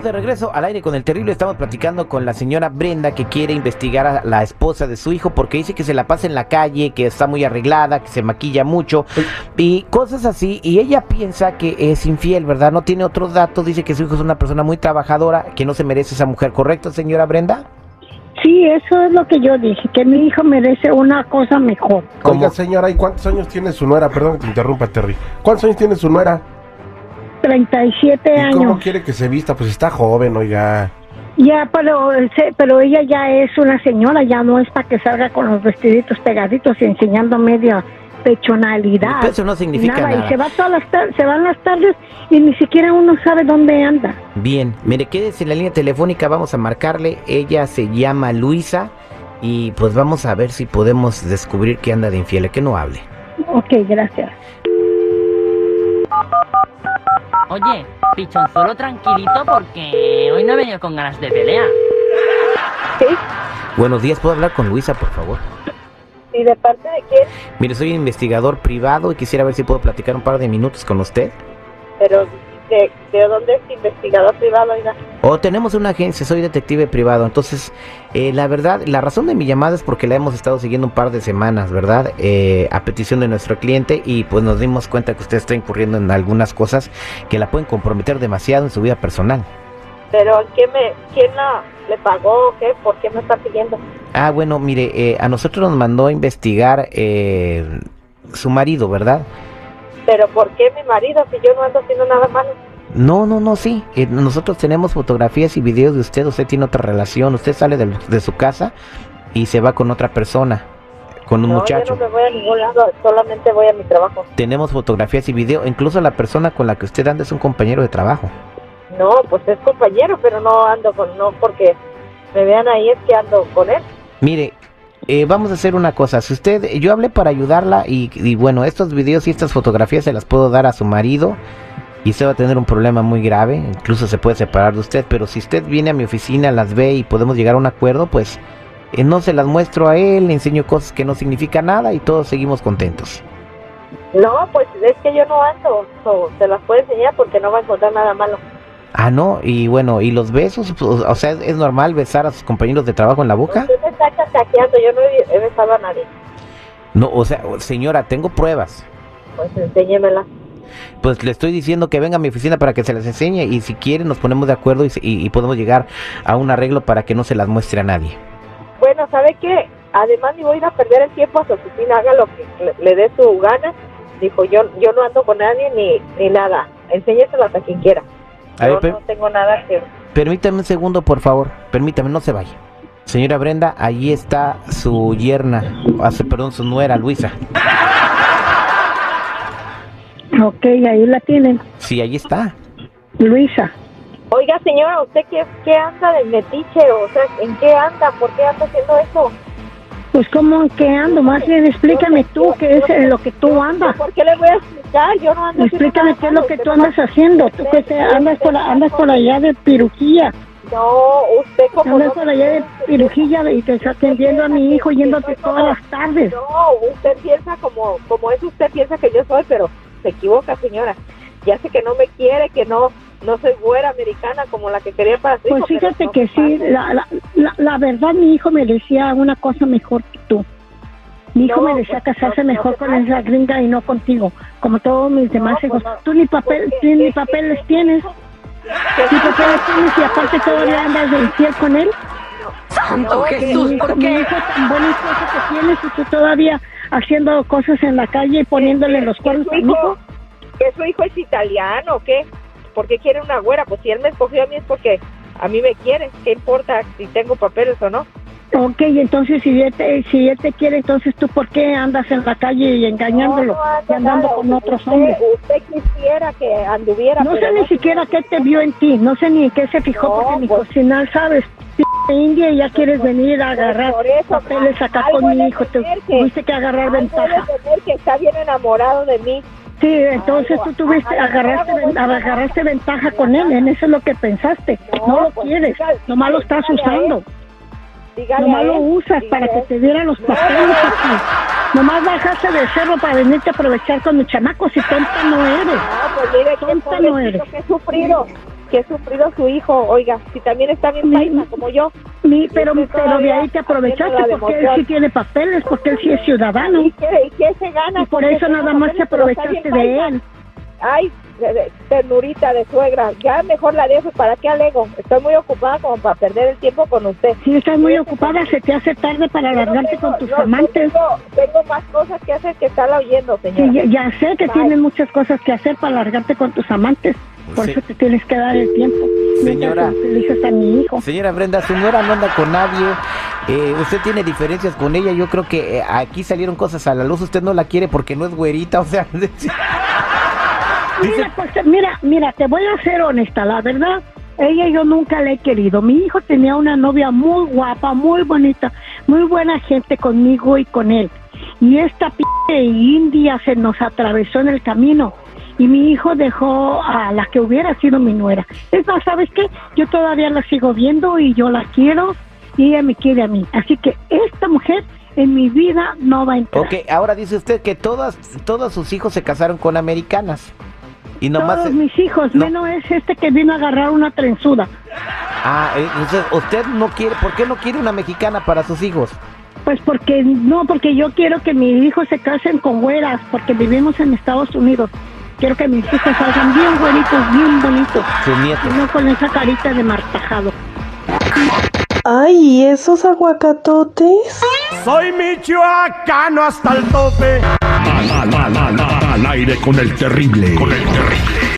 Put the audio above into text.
Estamos de regreso al aire con el terrible. Estamos platicando con la señora Brenda que quiere investigar a la esposa de su hijo porque dice que se la pasa en la calle, que está muy arreglada, que se maquilla mucho y cosas así. Y ella piensa que es infiel, ¿verdad? No tiene otros datos. Dice que su hijo es una persona muy trabajadora, que no se merece esa mujer. ¿Correcto, señora Brenda? Sí, eso es lo que yo dije, que mi hijo merece una cosa mejor. ¿Cómo? Oiga, señora, ¿y cuántos años tiene su nuera? Perdón que te interrumpa, Terry. ¿Cuántos años tiene su nuera? 37 ¿Y cómo años. quiere que se vista? Pues está joven, oiga. Ya, pero, se- pero ella ya es una señora, ya no es para que salga con los vestiditos pegaditos y enseñando media pechonalidad. Eso no significa nada. nada. Y se va todas las se van las tardes y ni siquiera uno sabe dónde anda. Bien, mire, quédese en la línea telefónica, vamos a marcarle. Ella se llama Luisa y pues vamos a ver si podemos descubrir que anda de infiel, que no hable. Ok, gracias. Oye, pichón, solo tranquilito porque hoy no he venido con ganas de pelea. Buenos días, ¿puedo hablar con Luisa, por favor? ¿Y de parte de quién? Mire, soy investigador privado y quisiera ver si puedo platicar un par de minutos con usted. Pero, ¿de, de dónde es investigador privado? Oiga, O tenemos una agencia, soy detective privado. Entonces, eh, la verdad, la razón de mi llamada es porque la hemos estado siguiendo un par de semanas, ¿verdad? Eh, a petición de nuestro cliente y pues nos dimos cuenta que usted está incurriendo en algunas cosas que la pueden comprometer demasiado en su vida personal. pero ¿quién, me, quién la, le pagó o qué? ¿Por qué me está siguiendo? Ah, bueno, mire, eh, a nosotros nos mandó a investigar eh, su marido, ¿verdad? ¿Pero por qué mi marido si yo no ando haciendo nada malo? No, no, no, sí. Eh, nosotros tenemos fotografías y videos de usted. Usted tiene otra relación. Usted sale de, de su casa y se va con otra persona, con un no, muchacho. yo no me voy a ningún lado, solamente voy a mi trabajo. Tenemos fotografías y video. Incluso la persona con la que usted anda es un compañero de trabajo. No, pues es compañero, pero no ando con, no porque me vean ahí es que ando con él. Mire, eh, vamos a hacer una cosa. Si usted, yo hablé para ayudarla y, y bueno, estos videos y estas fotografías se las puedo dar a su marido y usted va a tener un problema muy grave. Incluso se puede separar de usted. Pero si usted viene a mi oficina, las ve y podemos llegar a un acuerdo, pues eh, no se las muestro a él, le enseño cosas que no significan nada y todos seguimos contentos. No, pues es que yo no ando, so, se las puedo enseñar porque no va a encontrar nada malo. Ah, no, y bueno, ¿y los besos? O sea, ¿es, normal besar a sus compañeros de trabajo en la boca? Usted me está cacaqueando, yo no he, he besado a nadie. No, o sea, señora, tengo pruebas. Pues enséñemela. Pues le estoy diciendo que venga a mi oficina para que se las enseñe y si quiere nos ponemos de acuerdo y, se- y- y podemos llegar a un arreglo para que no se las muestre a nadie. Bueno, ¿sabe qué? Además, ni voy a ir a perder el tiempo a su oficina, haga lo que le, le dé su gana. Dijo, yo yo no ando con nadie ni, ni nada. Enséñeselas a quien quiera. A Yo ver, no tengo nada que... permítame un segundo, por favor. Permítame, no se vaya. Señora Brenda, allí está su yerna, ah, perdón, su nuera Luisa. Ok, ahí la tienen. Sí, allí está. Luisa. Oiga, señora, ¿usted qué, qué anda de metiche? O sea, ¿en qué anda? ¿Por qué anda haciendo eso? Pues cómo que ando, más bien explícame tú qué es en lo que tú andas. ¿Por qué le voy a explicar? Yo no ando haciendo Explícame qué es lo que tú andas haciendo. Tú que te andas por andas por allá de piruquilla, No, usted como... andas no- por allá de pirujilla y te estás atendiendo a mi hijo yéndote todas las tardes. No, usted piensa como, como es usted piensa que yo soy, pero se equivoca, señora. Ya sé que no me quiere, que no no soy güera americana como la que quería para su Pues hijo, fíjate no que sí, la, la, la, la verdad mi hijo merecía una cosa mejor que tú. Mi hijo No, merecía pues, casarse no, no mejor con esa gringa y no contigo, como todos mis demás pues, hijos. no. Tú ni papel, Pues, tú ni ¿qué- papeles tienes, ni papeles tienes y aparte todavía andas de infiel con él. ¡Santo Jesús! ¿Por qué? tan esposo que tienes y tú todavía haciendo cosas en la calle y poniéndole los cuernos a mi hijo. hijo, que su hijo es italiano, ¿o ¿qué? ¿Por qué quiere una güera? Pues si él me escogió a mí es porque a mí me quiere. ¿Qué importa si tengo papeles o no? Ok, entonces si él, te, si él te quiere, entonces tú por qué andas en la calle y engañándolo No, no y andando nada. con otros Usted- hombres? Usted quisiera que anduviera, No sé ni siquiera qué te vio en ti, no sé ni en qué se fijó No, porque ni pues- cocinar sabes. P India y ya quieres venir a agarrar por eso, papeles acá algo con mi hijo, te tuviste que agarrar ventaja. tener que está bien enamorado de mí. Sí, entonces Algo, tú tuviste, agarraste, agarraste ventaja con él, en eso es lo que pensaste. No, No lo pues, quieres, nomás lo estás usando. Dígale Nomás lo él, usas dígale para que él. te diera los papeles no, aquí. Nomás bajaste de cerro para venirte a aprovechar con mis chamacos y tonta no eres. No, pues mire, qué Tonta no eres. que he sufrido, que he sufrido su hijo, oiga, si también está bien paisa como yo. Mi, pero, pero de ahí te aprovechaste porque él sí tiene papeles, porque él sí es ciudadano. ¿Y qué, y qué se gana? Y por eso nada más te aprovechaste de paisa. Ay, ternurita de suegra, ya mejor la dejo, ¿para qué alego? Estoy muy ocupada como para perder el tiempo con usted. Si estás muy ocupada, se te hace tarde para tengo- con tus no, amantes. tengo, tengo más cosas que hacer que estarla oyendo, Sí, señora. ya, ya sé que Bye. tienes muchas cosas que hacer para alargarte con tus amantes. Por Sí. eso te tienes que dar el tiempo. Señora. Utilizas a mi hijo. Señora Brenda, su nuera no anda con nadie. eh, usted tiene diferencias con ella. Yo creo que eh, aquí salieron cosas a la luz. Usted no la quiere porque no es güerita. O sea, dice, Mira, pues, mira, mira, te voy a ser honesta, la verdad. Ella yo nunca la he querido. Mi hijo tenía una novia muy guapa, muy bonita, muy buena gente conmigo y con él. Y esta p india se nos atravesó en el camino. Y mi hijo dejó a la que hubiera sido mi nuera. Es más, ¿sabes qué? Yo todavía la sigo viendo y yo la quiero y ella me quiere a mí. Así que esta mujer en mi vida no va a entrar. ok, ahora dice usted que todas, todos sus hijos se casaron con americanas. Y nomás. Todos mis hijos, no- menos es este que vino a agarrar una trenzuda. Ah, eh, usted, usted no quiere. ¿Por qué no quiere una mexicana para sus hijos? Pues porque no, porque yo quiero que mis hijos se casen con güeras, porque vivimos en Estados Unidos. Quiero que mis hijos salgan bien güeritos, bien bonitos, Sus nietos. y no con esa carita de martajado. Ay, ¿y esos aguacatotes? Soy michoacano hasta el tope. Al, al, al, al, aire con el terrible. Con el terrible.